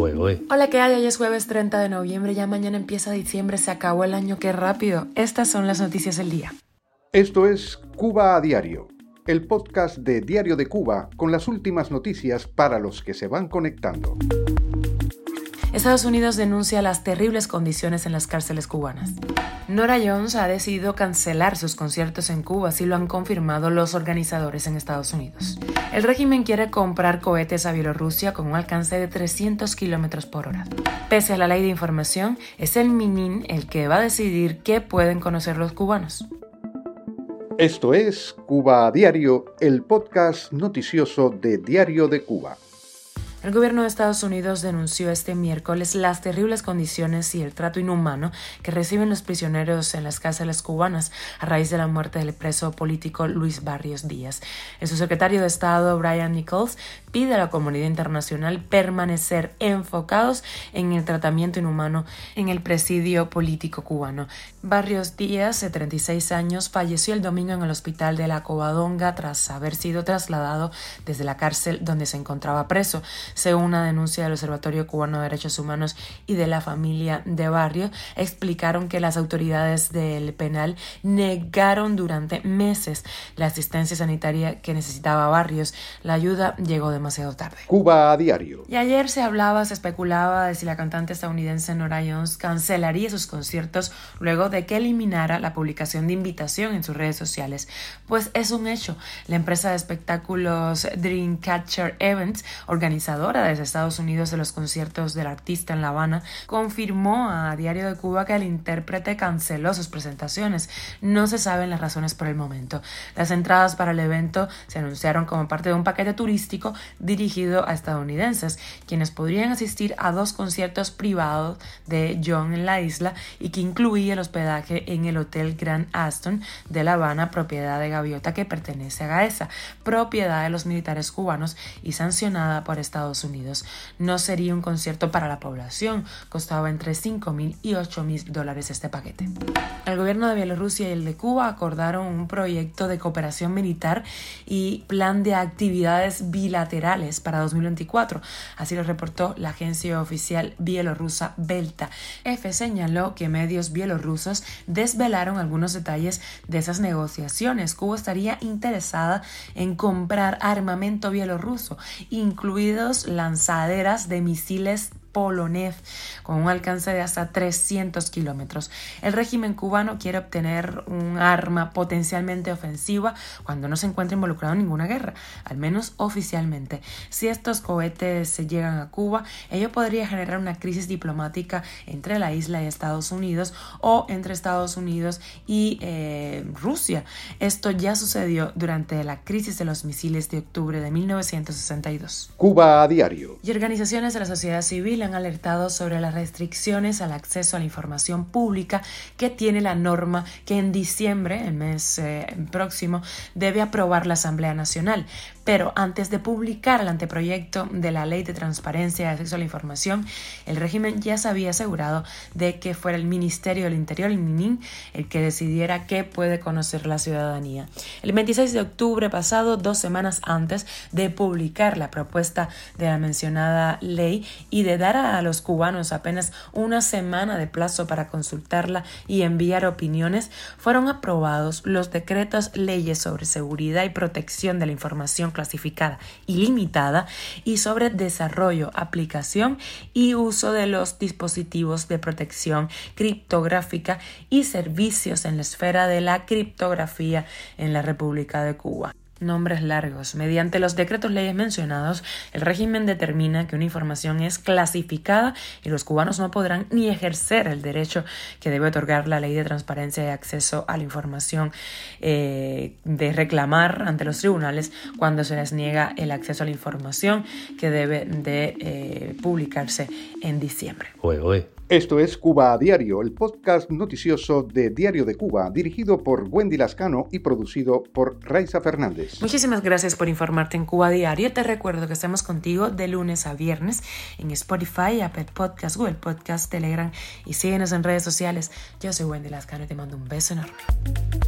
Hola, ¿qué hay? Hoy es jueves 30 de noviembre, ya mañana empieza diciembre, se acabó el año, qué rápido. Estas son las noticias del día. Esto es Cuba a Diario, el podcast de Diario de Cuba con las últimas noticias para los que se van conectando. Estados Unidos denuncia las terribles condiciones en las cárceles cubanas. Nora Jones ha decidido cancelar sus conciertos en Cuba, así lo han confirmado los organizadores en Estados Unidos. El régimen quiere comprar cohetes a Bielorrusia con un alcance de 300 kilómetros por hora. Pese a la ley de información, es el MININ el que va a decidir qué pueden conocer los cubanos. Esto es Cuba a Diario, el podcast noticioso de Diario de Cuba. El gobierno de Estados Unidos denunció este miércoles las terribles condiciones y el trato inhumano que reciben los prisioneros en las cárceles cubanas a raíz de la muerte del preso político Luis Barrios Díaz. El subsecretario de Estado, Brian Nichols, pide a la comunidad internacional permanecer enfocados en el tratamiento inhumano en el presidio político cubano. Barrios Díaz, de 36 años, falleció el domingo en el hospital de la Covadonga tras haber sido trasladado desde la cárcel donde se encontraba preso. Según una denuncia del Observatorio Cubano de Derechos Humanos y de la familia de Barrio, explicaron que las autoridades del penal negaron durante meses la asistencia sanitaria que necesitaba Barrios. La ayuda llegó demasiado tarde. Cuba a diario. Y ayer se hablaba, se especulaba de si la cantante estadounidense Nora Jones cancelaría sus conciertos luego de que eliminara la publicación de invitación en sus redes sociales. Pues es un hecho. La empresa de espectáculos Dreamcatcher Events, organizada desde Estados Unidos de los conciertos del artista en La Habana, confirmó a Diario de Cuba que el intérprete canceló sus presentaciones. No se saben las razones por el momento. Las entradas para el evento se anunciaron como parte de un paquete turístico dirigido a estadounidenses, quienes podrían asistir a dos conciertos privados de John en la isla y que incluía el hospedaje en el Hotel Grand Aston de La Habana, propiedad de Gaviota que pertenece a Gaesa, propiedad de los militares cubanos y sancionada por Estados Unidos. No sería un concierto para la población, costaba entre 5 mil y 8 mil dólares este paquete. El gobierno de Bielorrusia y el de Cuba acordaron un proyecto de cooperación militar y plan de actividades bilaterales para 2024. Así lo reportó la agencia oficial bielorrusa Belta. F señaló que medios bielorrusos desvelaron algunos detalles de esas negociaciones. Cuba estaría interesada en comprar armamento bielorruso, incluidos lanzaderas de misiles Polonev con un alcance de hasta 300 kilómetros. El régimen cubano quiere obtener un arma potencialmente ofensiva cuando no se encuentre involucrado en ninguna guerra, al menos oficialmente. Si estos cohetes llegan a Cuba, ello podría generar una crisis diplomática entre la isla y Estados Unidos o entre Estados Unidos y eh, Rusia. Esto ya sucedió durante la crisis de los misiles de octubre de 1962. Cuba a diario. Y organizaciones de la sociedad civil han alertado sobre las restricciones al acceso a la información pública que tiene la norma que en diciembre, el mes eh, próximo, debe aprobar la Asamblea Nacional. Pero antes de publicar el anteproyecto de la Ley de Transparencia y Acceso a la Información, el régimen ya se había asegurado de que fuera el Ministerio del Interior, el MININ, el que decidiera qué puede conocer la ciudadanía. El 26 de octubre pasado, dos semanas antes de publicar la propuesta de la mencionada ley y de dar a los cubanos apenas una semana de plazo para consultarla y enviar opiniones, fueron aprobados los decretos leyes sobre seguridad y protección de la información clasificada y limitada y sobre desarrollo, aplicación y uso de los dispositivos de protección criptográfica y servicios en la esfera de la criptografía en la República de Cuba nombres largos. Mediante los decretos leyes mencionados, el régimen determina que una información es clasificada y los cubanos no podrán ni ejercer el derecho que debe otorgar la ley de transparencia y acceso a la información eh, de reclamar ante los tribunales cuando se les niega el acceso a la información que debe de eh, publicarse en diciembre. Esto es Cuba a Diario, el podcast noticioso de Diario de Cuba, dirigido por Wendy Lascano y producido por Raiza Fernández. Muchísimas gracias por informarte en Cuba Diario. Te recuerdo que estamos contigo de lunes a viernes en Spotify, Apple Podcast, Google Podcast, Telegram y síguenos en redes sociales. Yo soy Wendy Lascano y te mando un beso enorme.